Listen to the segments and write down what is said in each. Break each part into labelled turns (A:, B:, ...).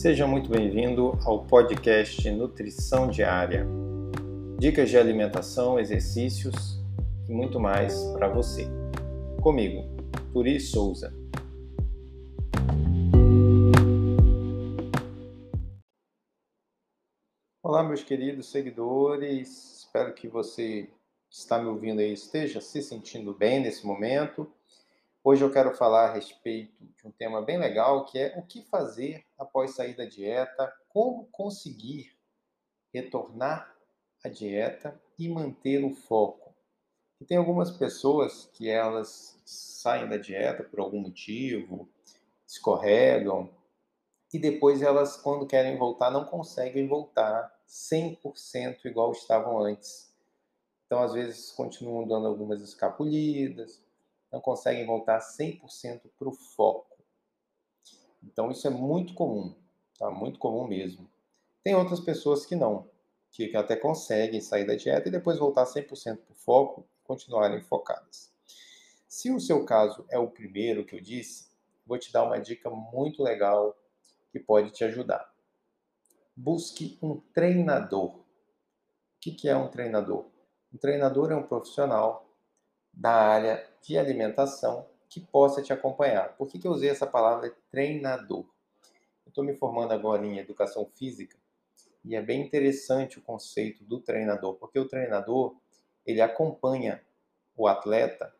A: Seja muito bem-vindo ao podcast Nutrição Diária. Dicas de alimentação, exercícios e muito mais para você. Comigo, Turi Souza. Olá, meus queridos seguidores. Espero que você está me ouvindo aí esteja se sentindo bem nesse momento. Hoje eu quero falar a respeito de um tema bem legal, que é o que fazer após sair da dieta, como conseguir retornar à dieta e manter o foco. E tem algumas pessoas que elas saem da dieta por algum motivo, escorregam, e depois elas, quando querem voltar, não conseguem voltar 100% igual estavam antes. Então, às vezes, continuam dando algumas escapulidas, não conseguem voltar 100% para o foco. Então, isso é muito comum, tá? Muito comum mesmo. Tem outras pessoas que não, que até conseguem sair da dieta e depois voltar 100% para o foco e continuarem focadas. Se o seu caso é o primeiro que eu disse, vou te dar uma dica muito legal que pode te ajudar. Busque um treinador. O que é um treinador? Um treinador é um profissional da área de alimentação que possa te acompanhar. Por que, que eu usei essa palavra treinador? Eu estou me formando agora em educação física e é bem interessante o conceito do treinador, porque o treinador ele acompanha o atleta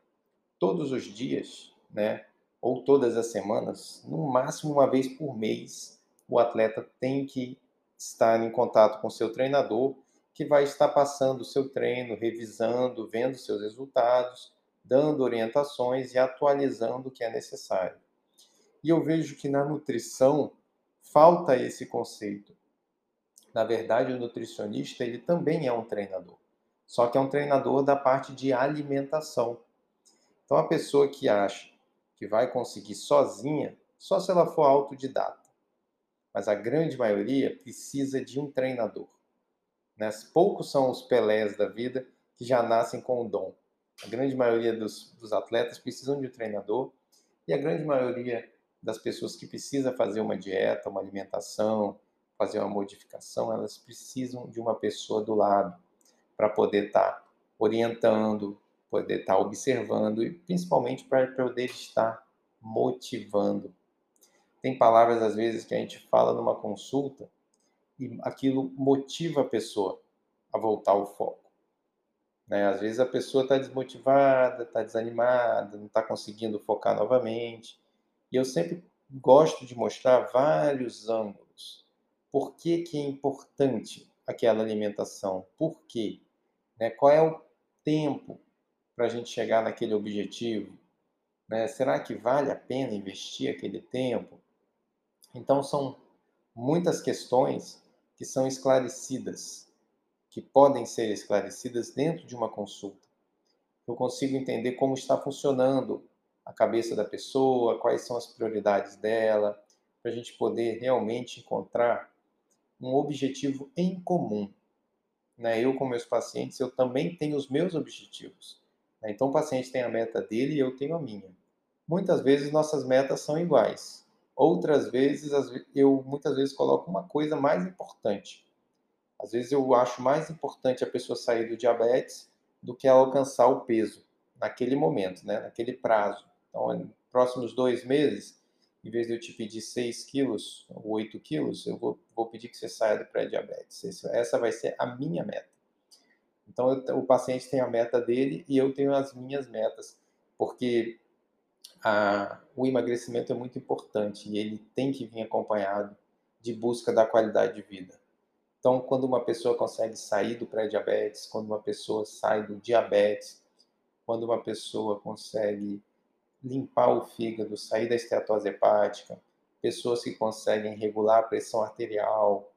A: todos os dias, né? Ou todas as semanas, no máximo uma vez por mês, o atleta tem que estar em contato com seu treinador que vai estar passando o seu treino, revisando, vendo seus resultados, dando orientações e atualizando o que é necessário. E eu vejo que na nutrição falta esse conceito. Na verdade, o nutricionista ele também é um treinador, só que é um treinador da parte de alimentação. Então, a pessoa que acha que vai conseguir sozinha, só se ela for autodidata. Mas a grande maioria precisa de um treinador. Né? Poucos são os Pelés da vida que já nascem com o dom. A grande maioria dos, dos atletas precisam de um treinador e a grande maioria das pessoas que precisa fazer uma dieta, uma alimentação, fazer uma modificação, elas precisam de uma pessoa do lado para poder estar tá orientando, poder estar tá observando e principalmente para poder estar motivando. Tem palavras às vezes que a gente fala numa consulta e aquilo motiva a pessoa a voltar ao foco. Né? Às vezes a pessoa está desmotivada, está desanimada, não está conseguindo focar novamente. E eu sempre gosto de mostrar vários ângulos. Por que, que é importante aquela alimentação? Por quê? Né? Qual é o tempo para a gente chegar naquele objetivo? Né? Será que vale a pena investir aquele tempo? Então, são muitas questões que são esclarecidas, que podem ser esclarecidas dentro de uma consulta. Eu consigo entender como está funcionando a cabeça da pessoa, quais são as prioridades dela, para a gente poder realmente encontrar um objetivo em comum. Né? Eu, com meus pacientes, eu também tenho os meus objetivos. Né? Então, o paciente tem a meta dele e eu tenho a minha. Muitas vezes nossas metas são iguais, Outras vezes, eu muitas vezes coloco uma coisa mais importante. Às vezes eu acho mais importante a pessoa sair do diabetes do que ela alcançar o peso naquele momento, né? naquele prazo. Então, próximos dois meses, em vez de eu te pedir 6 quilos ou 8 quilos, eu vou, vou pedir que você saia do pré-diabetes. Essa vai ser a minha meta. Então, eu, o paciente tem a meta dele e eu tenho as minhas metas, porque a, o emagrecimento é muito importante e ele tem que vir acompanhado de busca da qualidade de vida. Então, quando uma pessoa consegue sair do pré-diabetes, quando uma pessoa sai do diabetes, quando uma pessoa consegue limpar o fígado, sair da esteatose hepática, pessoas que conseguem regular a pressão arterial,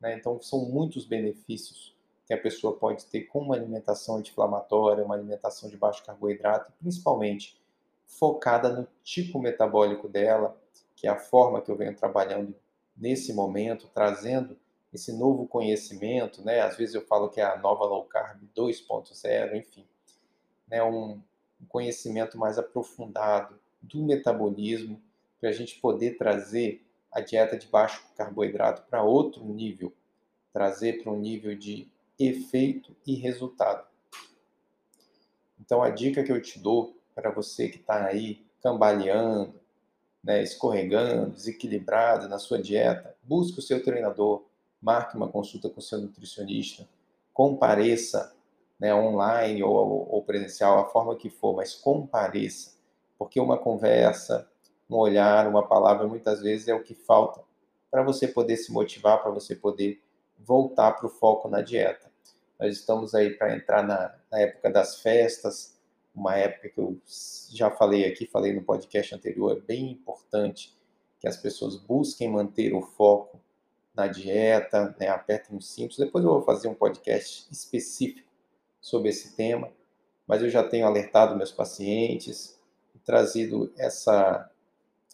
A: né? então são muitos benefícios que a pessoa pode ter com uma alimentação anti-inflamatória, uma alimentação de baixo carboidrato, principalmente focada no tipo metabólico dela, que é a forma que eu venho trabalhando nesse momento, trazendo esse novo conhecimento, né? Às vezes eu falo que é a nova low carb 2.0, enfim, né? Um, conhecimento mais aprofundado do metabolismo para a gente poder trazer a dieta de baixo carboidrato para outro nível, trazer para um nível de efeito e resultado. Então a dica que eu te dou para você que está aí cambaleando, né, escorregando, desequilibrado na sua dieta, busque o seu treinador, marque uma consulta com o seu nutricionista, compareça né, online ou, ou presencial, a forma que for, mas compareça, porque uma conversa, um olhar, uma palavra, muitas vezes é o que falta para você poder se motivar, para você poder voltar para o foco na dieta. Nós estamos aí para entrar na, na, época das festas, uma época que eu já falei aqui, falei no podcast anterior, é bem importante que as pessoas busquem manter o foco na dieta, né, apertem os cintos. Depois eu vou fazer um podcast específico sobre esse tema, mas eu já tenho alertado meus pacientes, trazido essa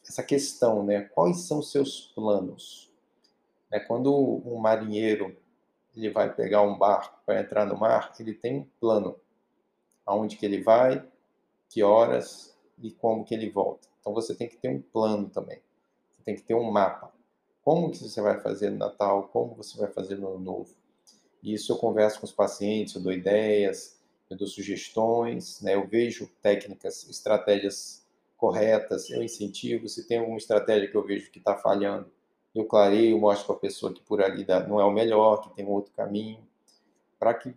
A: essa questão, né? Quais são seus planos? É, quando um marinheiro ele vai pegar um barco para entrar no mar, ele tem um plano, aonde que ele vai, que horas e como que ele volta. Então você tem que ter um plano também. Você tem que ter um mapa. Como que você vai fazer no Natal? Como você vai fazer no Ano Novo? E isso eu converso com os pacientes, eu dou ideias, eu dou sugestões, né? Eu vejo técnicas, estratégias corretas, eu incentivo. Se tem alguma estratégia que eu vejo que está falhando, eu clareio, mostro para a pessoa que por ali não é o melhor, que tem outro caminho, para que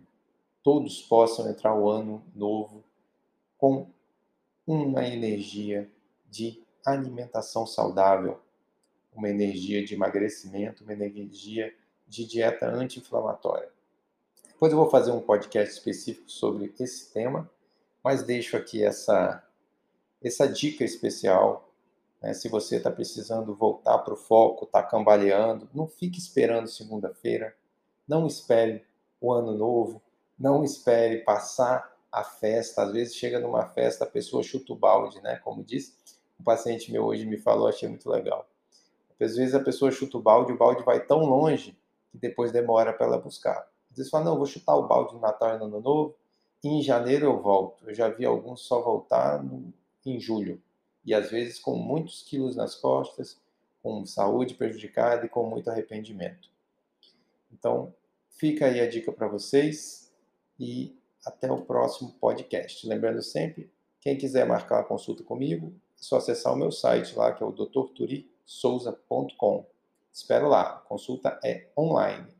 A: todos possam entrar o ano novo com uma energia de alimentação saudável, uma energia de emagrecimento, uma energia de dieta anti-inflamatória. Depois eu vou fazer um podcast específico sobre esse tema, mas deixo aqui essa, essa dica especial né? Se você está precisando voltar para o foco, está cambaleando, não fique esperando segunda-feira, não espere o ano novo, não espere passar a festa. Às vezes chega numa festa, a pessoa chuta o balde, né? Como disse, um paciente meu hoje me falou, achei muito legal. Às vezes a pessoa chuta o balde, o balde vai tão longe que depois demora para ela buscar. Às vezes fala, não, vou chutar o balde no Natal e no Ano Novo, e em janeiro eu volto. Eu já vi alguns só voltar no, em julho e às vezes com muitos quilos nas costas, com saúde prejudicada e com muito arrependimento. Então, fica aí a dica para vocês e até o próximo podcast. Lembrando sempre, quem quiser marcar uma consulta comigo, é só acessar o meu site lá, que é o drturisouza.com. Espero lá, a consulta é online.